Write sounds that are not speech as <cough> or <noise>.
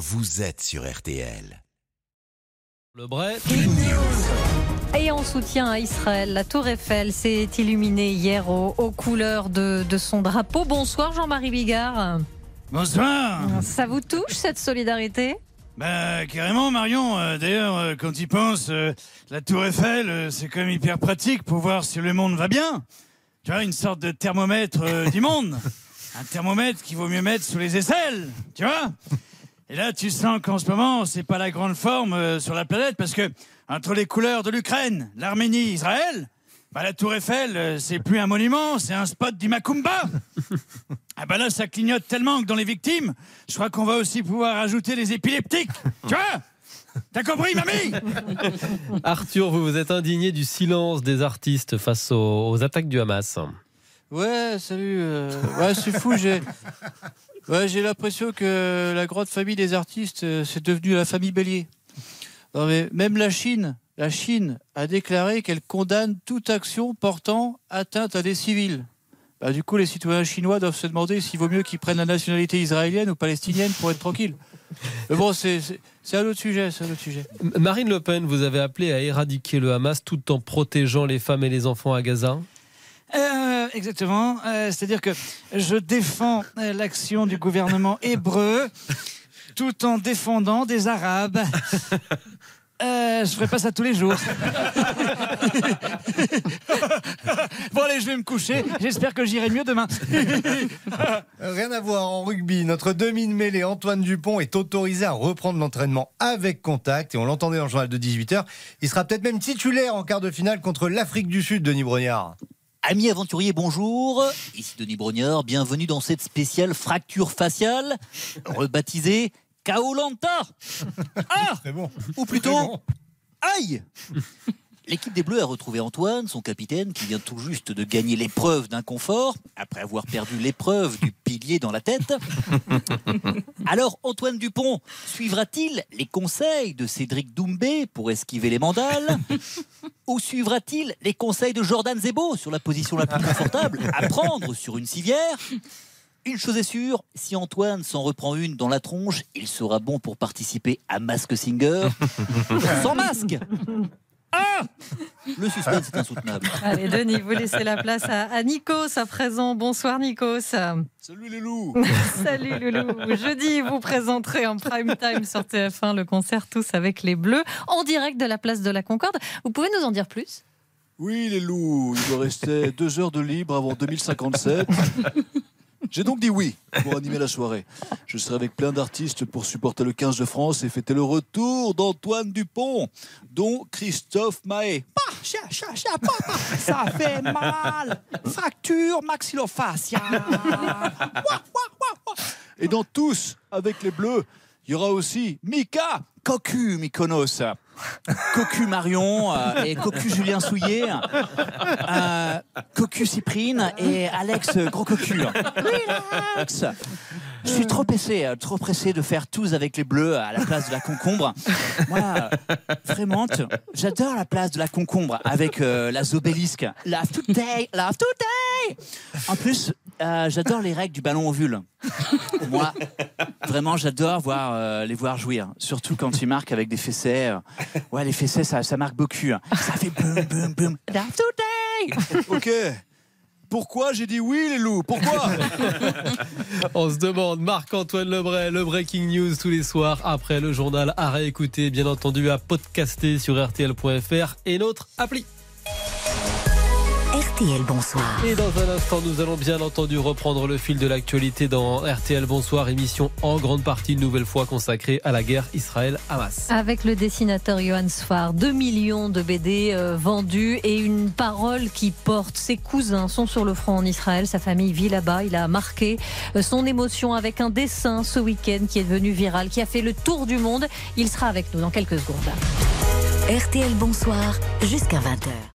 vous êtes sur RTL. Le Bray. Et en soutien à Israël, la Tour Eiffel s'est illuminée hier aux, aux couleurs de, de son drapeau. Bonsoir Jean-Marie Bigard. Bonsoir. Ça vous touche cette solidarité? Bah carrément Marion. Euh, D'ailleurs, euh, quand il pense, euh, la Tour Eiffel, euh, c'est quand même hyper pratique pour voir si le monde va bien. Tu vois, une sorte de thermomètre euh, du monde. <laughs> Un thermomètre qu'il vaut mieux mettre sous les aisselles. Tu vois? Et là, tu sens qu'en ce moment, c'est pas la grande forme euh, sur la planète parce que entre les couleurs de l'Ukraine, l'Arménie, Israël, bah, la Tour Eiffel, euh, c'est plus un monument, c'est un spot du Macumba. <laughs> Ah bah là, ça clignote tellement que dans les victimes, je crois qu'on va aussi pouvoir ajouter les épileptiques. Tu vois? T'as compris, mamie? <laughs> Arthur, vous vous êtes indigné du silence des artistes face aux, aux attaques du Hamas. Ouais, salut. euh, Ouais, c'est fou. J'ai, j'ai l'impression que la grande famille des artistes, euh, c'est devenu la famille Bélier. Même la Chine, la Chine a déclaré qu'elle condamne toute action portant atteinte à des civils. Bah, du coup, les citoyens chinois doivent se demander s'il vaut mieux qu'ils prennent la nationalité israélienne ou palestinienne pour être tranquilles. Mais bon, c'est, un autre sujet. Marine Le Pen, vous avez appelé à éradiquer le Hamas tout en protégeant les femmes et les enfants à Gaza. Euh, Exactement. Euh, C'est-à-dire que je défends euh, l'action du gouvernement <laughs> hébreu tout en défendant des Arabes. <laughs> Euh, je ferai pas ça tous les jours. <laughs> bon allez, je vais me coucher. J'espère que j'irai mieux demain. Rien à voir en rugby. Notre demi de mêlée, Antoine Dupont, est autorisé à reprendre l'entraînement avec contact. Et on l'entendait dans le journal de 18h. Il sera peut-être même titulaire en quart de finale contre l'Afrique du Sud, Denis Brognard. Amis aventuriers, bonjour. Ici Denis Brognard, bienvenue dans cette spéciale fracture faciale, rebaptisée Kaolanta. <laughs> Ah bon. Ou plutôt, aïe L'équipe des Bleus a retrouvé Antoine, son capitaine, qui vient tout juste de gagner l'épreuve d'inconfort, après avoir perdu l'épreuve du pilier dans la tête. <laughs> Alors, Antoine Dupont suivra-t-il les conseils de Cédric Doumbé pour esquiver les mandales? Ou suivra-t-il les conseils de Jordan Zebo sur la position la plus confortable <laughs> à prendre sur une civière? Une chose est sûre, si Antoine s'en reprend une dans la tronche, il sera bon pour participer à Mask Singer <laughs> sans masque. Ah Le suspense est insoutenable. Allez Denis, vous laissez la place à, à Nikos à présent. Bonsoir Nikos. Salut les loups. <laughs> Salut Loulou. Jeudi, vous présenterez en prime time sur TF1 le concert Tous avec les Bleus en direct de la place de la Concorde. Vous pouvez nous en dire plus? Oui, les loups, il doit rester deux heures de libre avant 2057. J'ai donc dit oui pour animer la soirée. Je serai avec plein d'artistes pour supporter le 15 de France et fêter le retour d'Antoine Dupont, dont Christophe Mahé. Ah, ça fait mal. Fracture maxillofaciale. Et dans Tous avec les Bleus, il y aura aussi Mika. Cocu Mykonos, Cocu Marion euh, et Cocu Julien Souillet, euh, Cocu Cyprine et Alex Gros Cocu. Relax Je suis trop pressé, euh, trop pressé de faire tous avec les bleus à la place de la concombre. Moi, vraiment, j'adore la place de la concombre avec euh, la zobélisque. Love today, love today En plus, euh, j'adore les règles du ballon ovule. Moi, vraiment, j'adore voir, euh, les voir jouir. Surtout quand ils marquent avec des fessets. euh. Ouais, les fessets, ça, ça marque beaucoup. hein. Ça fait boum, boum, boum. Love today Ok. Pourquoi j'ai dit oui, les loups? Pourquoi? On se demande, Marc-Antoine Lebray, le Breaking News tous les soirs après le journal à réécouter, bien entendu à podcaster sur RTL.fr et notre appli. RTL Bonsoir. Et dans un instant, nous allons bien entendu reprendre le fil de l'actualité dans RTL Bonsoir, émission en grande partie une nouvelle fois consacrée à la guerre Israël-Hamas. Avec le dessinateur Johan Sfar, 2 millions de BD euh, vendus et une parole qui porte. Ses cousins sont sur le front en Israël, sa famille vit là-bas. Il a marqué euh, son émotion avec un dessin ce week-end qui est devenu viral, qui a fait le tour du monde. Il sera avec nous dans quelques secondes. RTL Bonsoir jusqu'à 20h.